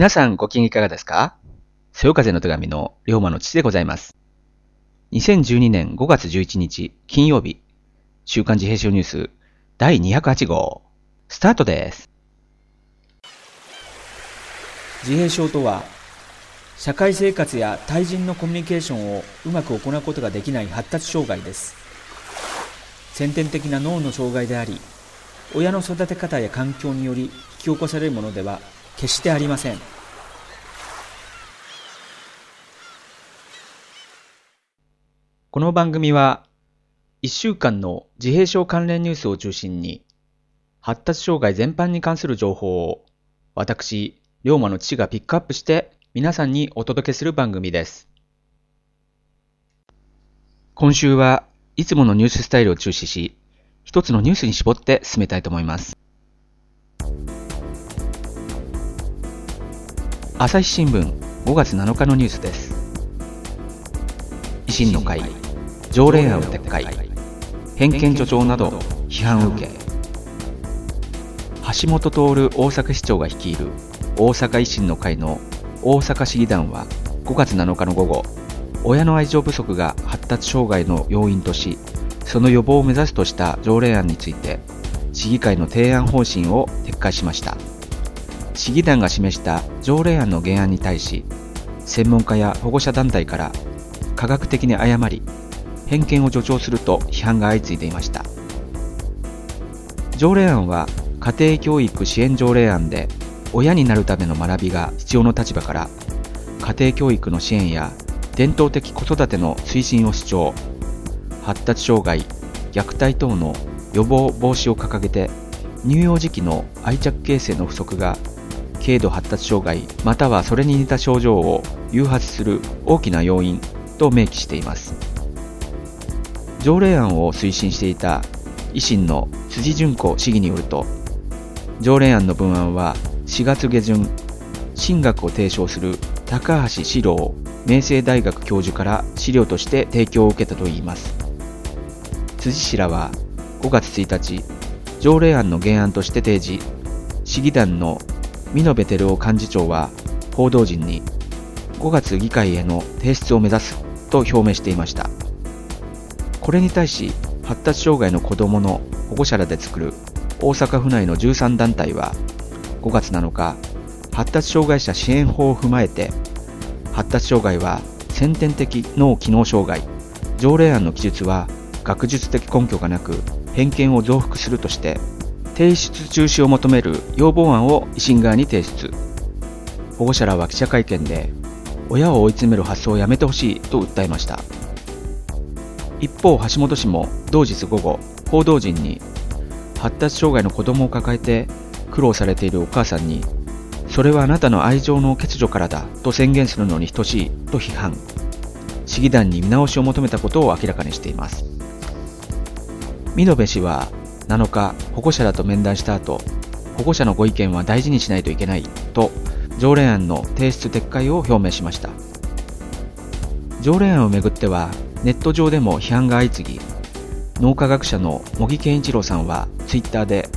皆さんご機嫌いかがですか？そよ風の手紙の龍馬の父でございます。2012年5月11日金曜日、週刊自閉症ニュース第208号、スタートです。自閉症とは社会生活や対人のコミュニケーションをうまく行うことができない発達障害です先天的な脳の障害であり親の育て方や環境により引き起こされるものでは決してありませんこの番組は、1週間の自閉症関連ニュースを中心に、発達障害全般に関する情報を、私、龍馬の父がピックアップして皆さんにお届けする番組です。今週はいつものニューススタイルを中止し、一つのニュースに絞って進めたいと思います。朝日新聞5月7日のニュースです。維新の会、条例案を撤回、偏見助長など批判を受け、橋本徹大阪市長が率いる大阪維新の会の大阪市議団は5月7日の午後、親の愛情不足が発達障害の要因とし、その予防を目指すとした条例案について、市議会の提案方針を撤回しました。市議団が示した条例案の原案に対し、専門家や保護者団体から科学的に誤り、偏見を助長すると批判が相次いでいました。条例案は家庭教育支援条例案で、親になるための学びが必要の立場から、家庭教育の支援や伝統的子育ての推進を主張、発達障害、虐待等の予防防止を掲げて、乳幼児期の愛着形成の不足が軽度発達障害またはそれに似た症状を誘発する大きな要因と明記しています。条例案を推進していた維新の辻純子市議によると条例案の文案は4月下旬進学を提唱する高橋史郎明星大学教授から資料として提供を受けたといいます。辻氏らは5月1日条例案の原案として提示市議団の美濃部照夫幹事長は報道陣に5月議会への提出を目指すと表明していました。これに対し発達障害の子どもの保護者らで作る大阪府内の13団体は5月7日発達障害者支援法を踏まえて発達障害は先天的脳機能障害条例案の記述は学術的根拠がなく偏見を増幅するとして提出中止を求める要望案を維新側に提出。保護者らは記者会見で親を追い詰める発想をやめてほしいと訴えました。一方橋本氏も同日午後報道陣に発達障害の子供を抱えて苦労されているお母さんにそれはあなたの愛情の欠如からだと宣言するのに等しいと批判。市議団に見直しを求めたことを明らかにしています。美濃部氏は7日保護者らと面談した後保護者のご意見は大事にしないといけないと条例案の提出撤回を表明しました。条例案をめぐってはネット上でも批判が相次ぎ脳科学者の茂木健一郎さんはツイッターで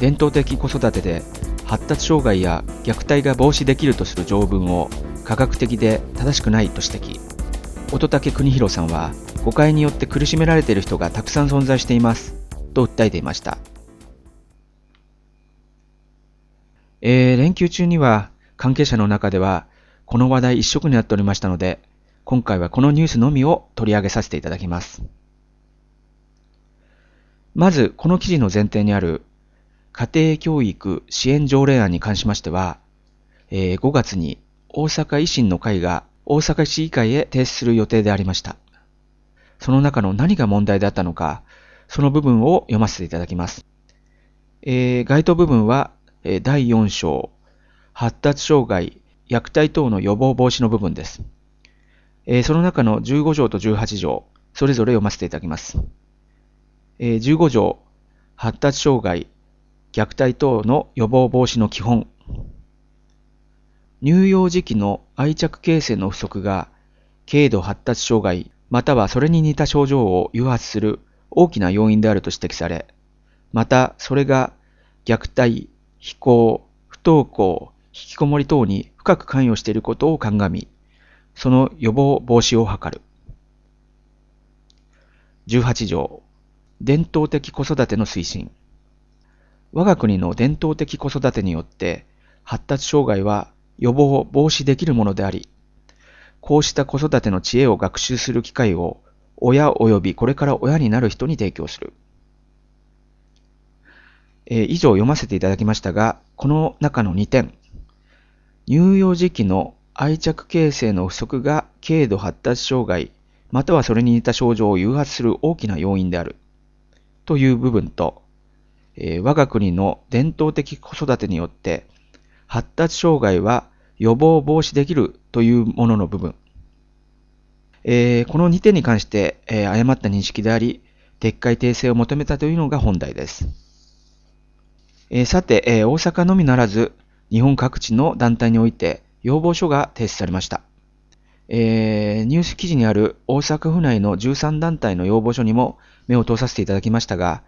伝統的子育てで発達障害や虐待が防止できるとする条文を科学的で正しくないと指摘。乙武邦弘さんは誤解によって苦しめられている人がたくさん存在しています。と訴えていました。えー、連休中には関係者の中ではこの話題一色になっておりましたので、今回はこのニュースのみを取り上げさせていただきます。まず、この記事の前提にある家庭教育支援条例案に関しましては、えー、5月に大阪維新の会が大阪市議会へ提出する予定でありました。その中の何が問題だったのか、その部分を読ませていただきます。えー、該当部分は、えー、第4章、発達障害、虐待等の予防防止の部分です。えー、その中の15条と18条、それぞれ読ませていただきます。えー、15条、発達障害、虐待等の予防防止の基本。乳幼児期の愛着形成の不足が、軽度発達障害、またはそれに似た症状を誘発する大きな要因であると指摘され、またそれが虐待、非行、不登校、引きこもり等に深く関与していることを鑑み、その予防防止を図る。18条、伝統的子育ての推進。我が国の伝統的子育てによって発達障害は予防防止できるものであり、こうした子育ての知恵を学習する機会を親及びこれから親になる人に提供する。えー、以上読ませていただきましたが、この中の2点。乳幼児期の愛着形成の不足が軽度発達障害、またはそれに似た症状を誘発する大きな要因である。という部分と、えー、我が国の伝統的子育てによって発達障害は予防防止できるというものの部分。えー、この2点に関して、えー、誤った認識であり、撤回訂正を求めたというのが本題です。えー、さて、え大阪のみならず、日本各地の団体において要望書が提出されました。えニュース記事にある大阪府内の13団体の要望書にも目を通させていただきましたが、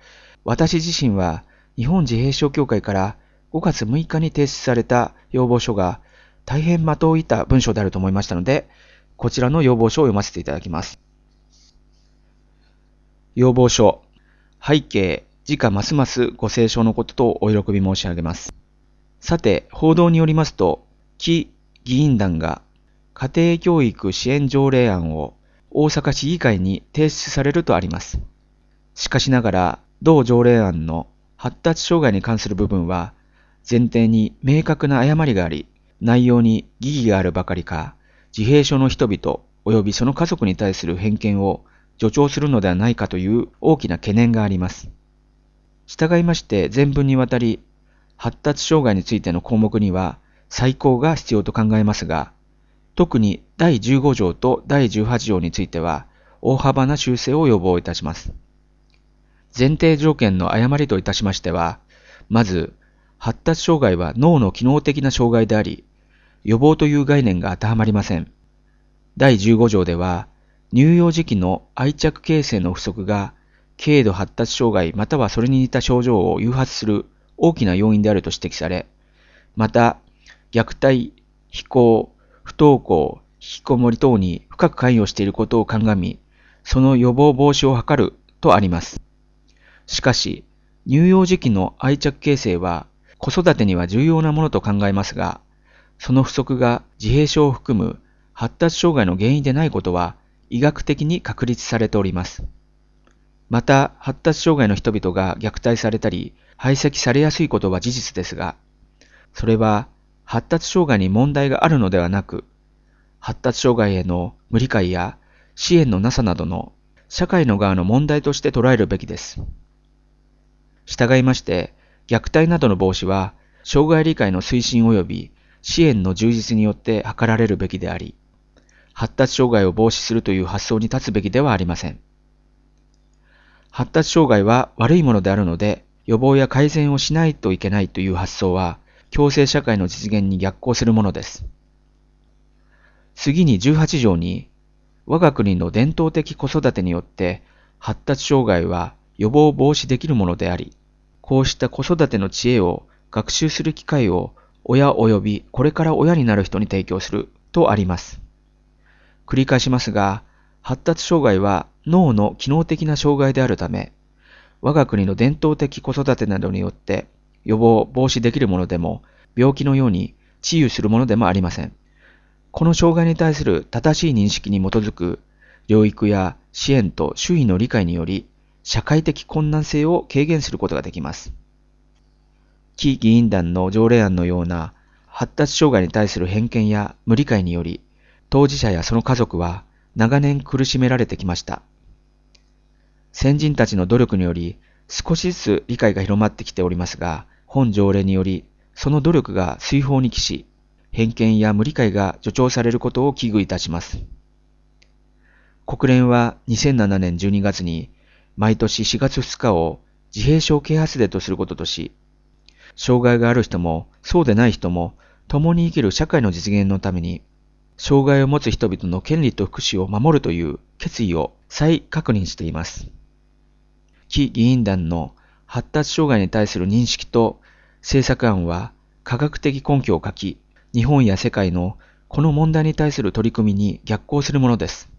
私自身は日本自閉症協会から5月6日に提出された要望書が大変的を射た文章であると思いましたので、こちらの要望書を読ませていただきます。要望書、背景、時価ますますご清聴のこととお喜び申し上げます。さて、報道によりますと、木議員団が家庭教育支援条例案を大阪市議会に提出されるとあります。しかしながら、同条例案の発達障害に関する部分は、前提に明確な誤りがあり、内容に疑義があるばかりか、自閉症の人々及びその家族に対する偏見を助長するのではないかという大きな懸念があります。従いまして全文にわたり、発達障害についての項目には再考が必要と考えますが、特に第15条と第18条については大幅な修正を要望いたします。前提条件の誤りといたしましては、まず、発達障害は脳の機能的な障害であり、予防という概念が当てはまりません。第15条では、乳幼児期の愛着形成の不足が、軽度発達障害またはそれに似た症状を誘発する大きな要因であると指摘され、また、虐待、非行、不登校、引きこもり等に深く関与していることを鑑み、その予防防止を図るとあります。しかし、乳幼児期の愛着形成は子育てには重要なものと考えますが、その不足が自閉症を含む発達障害の原因でないことは医学的に確立されております。また、発達障害の人々が虐待されたり、排斥されやすいことは事実ですが、それは発達障害に問題があるのではなく、発達障害への無理解や支援のなさなどの社会の側の問題として捉えるべきです。従いまして、虐待などの防止は、障害理解の推進及び支援の充実によって図られるべきであり、発達障害を防止するという発想に立つべきではありません。発達障害は悪いものであるので、予防や改善をしないといけないという発想は、共生社会の実現に逆行するものです。次に18条に、我が国の伝統的子育てによって発達障害は予防防止できるものであり、こうした子育ての知恵を学習する機会を親及びこれから親になる人に提供するとあります。繰り返しますが、発達障害は脳の機能的な障害であるため、我が国の伝統的子育てなどによって予防防止できるものでも、病気のように治癒するものでもありません。この障害に対する正しい認識に基づく療育や支援と周囲の理解により、社会的困難性を軽減することができます。非議員団の条例案のような発達障害に対する偏見や無理解により、当事者やその家族は長年苦しめられてきました。先人たちの努力により少しずつ理解が広まってきておりますが、本条例によりその努力が水泡に帰し、偏見や無理解が助長されることを危惧いたします。国連は2007年12月に毎年4月2日を自閉症啓発デーとすることとし、障害がある人もそうでない人も共に生きる社会の実現のために、障害を持つ人々の権利と福祉を守るという決意を再確認しています。非議員団の発達障害に対する認識と政策案は科学的根拠を書き、日本や世界のこの問題に対する取り組みに逆行するものです。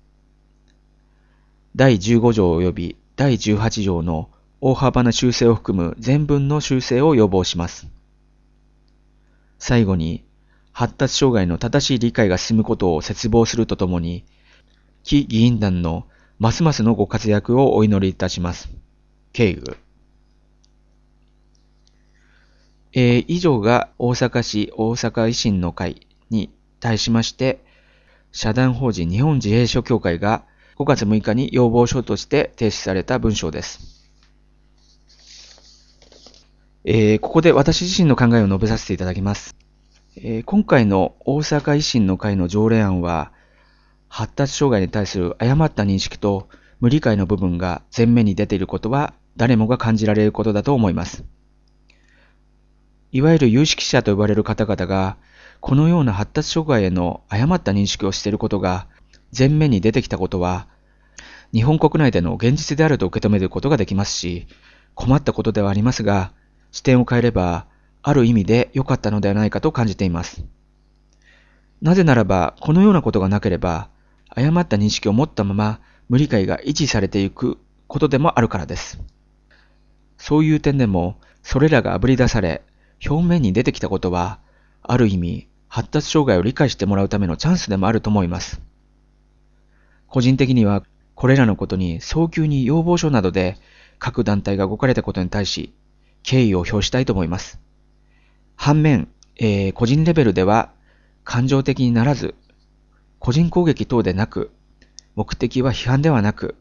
第15条及び第18条の大幅な修正を含む全文の修正を要望します。最後に、発達障害の正しい理解が進むことを切望するとともに、非議員団のますますのご活躍をお祈りいたします。敬具。えー、以上が大阪市大阪維新の会に対しまして、社団法人日本自閉症協会が5月6日に要望書として提出された文章です。えー、ここで私自身の考えを述べさせていただきます。えー、今回の大阪維新の会の条例案は、発達障害に対する誤った認識と無理解の部分が前面に出ていることは誰もが感じられることだと思います。いわゆる有識者と呼ばれる方々が、このような発達障害への誤った認識をしていることが前面に出てきたことは、日本国内での現実であると受け止めることができますし、困ったことではありますが、視点を変えれば、ある意味で良かったのではないかと感じています。なぜならば、このようなことがなければ、誤った認識を持ったまま無理解が維持されていくことでもあるからです。そういう点でも、それらが炙り出され、表面に出てきたことは、ある意味、発達障害を理解してもらうためのチャンスでもあると思います。個人的には、これらのことに早急に要望書などで各団体が動かれたことに対し、敬意を表したいと思います。反面、えー、個人レベルでは感情的にならず、個人攻撃等でなく、目的は批判ではなく、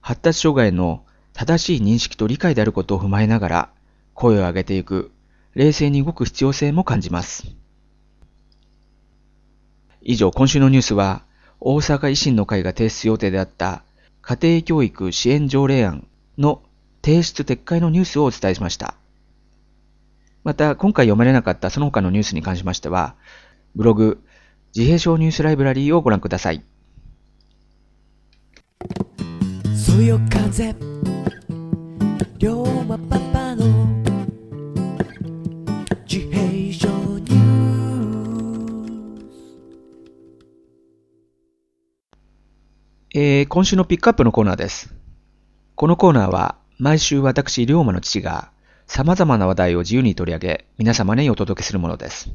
発達障害の正しい認識と理解であることを踏まえながら、声を上げていく、冷静に動く必要性も感じます。以上、今週のニュースは、大阪維新の会が提出予定であった家庭教育支援条例案の提出撤回のニュースをお伝えしました。また、今回読めれなかったその他のニュースに関しましては、ブログ、自閉症ニュースライブラリーをご覧ください。そよ風龍馬パパの自閉症ニュースえー、今週のピックアップのコーナーです。このコーナーは毎週私、龍馬の父が様々な話題を自由に取り上げ、皆様にお届けするものです。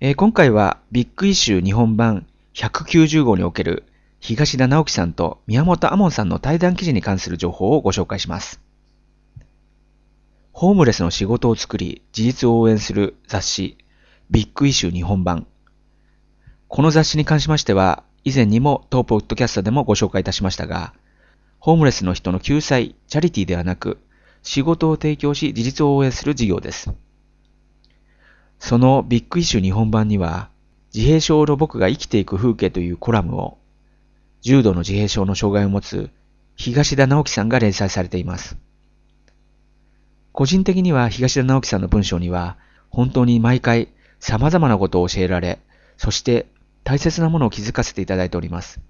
えー、今回はビッグイシュー日本版190号における東田直樹さんと宮本亞門さんの対談記事に関する情報をご紹介します。ホームレスの仕事を作り、自立を応援する雑誌、ビッグイシュー日本版。この雑誌に関しましては、以前にもトープポッドキャストでもご紹介いたしましたが、ホームレスの人の救済、チャリティーではなく、仕事を提供し、自立を応援する事業です。そのビッグイシュー日本版には、自閉症の僕が生きていく風景というコラムを、重度の自閉症の障害を持つ東田直樹さんが連載されています。個人的には東田直樹さんの文章には、本当に毎回様々なことを教えられ、そして大切なものを気づかせていただいております。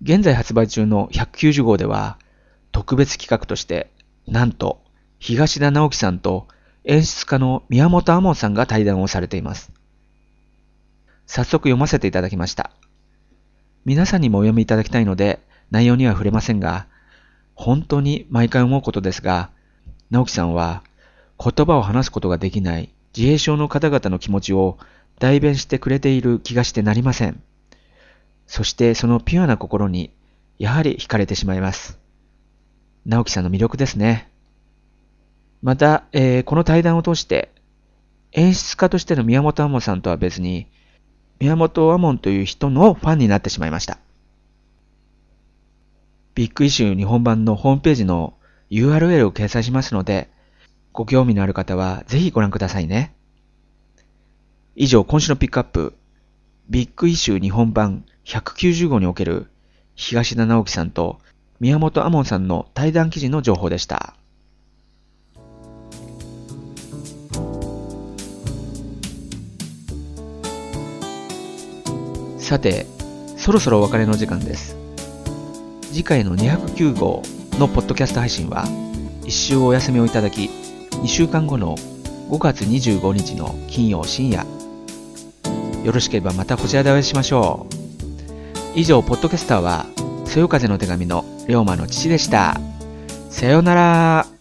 現在発売中の190号では、特別企画として、なんと、東田直樹さんと演出家の宮本亞門さんが対談をされています。早速読ませていただきました。皆さんにもお読みいただきたいので、内容には触れませんが、本当に毎回思うことですが、直樹さんは言葉を話すことができない自閉症の方々の気持ちを代弁してくれている気がしてなりません。そしてそのピュアな心にやはり惹かれてしまいます。直樹さんの魅力ですね。また、えー、この対談を通して、演出家としての宮本亞門さんとは別に、宮本亞門という人のファンになってしまいました。ビッグイシュー日本版のホームページの URL を掲載しますので、ご興味のある方はぜひご覧くださいね。以上、今週のピックアップ、ビッグイシュー日本版190号における東田直樹さんと宮本亞門さんの対談記事の情報でした。さて、そろそろお別れの時間です。次回の209号のポッドキャスト配信は、一週お休みをいただき、2週間後の5月25日の金曜深夜、よろしければまたこちらでお会いしましょう。以上、ポッドキャスターはそよ風の手紙の龍馬の父でした。さようなら。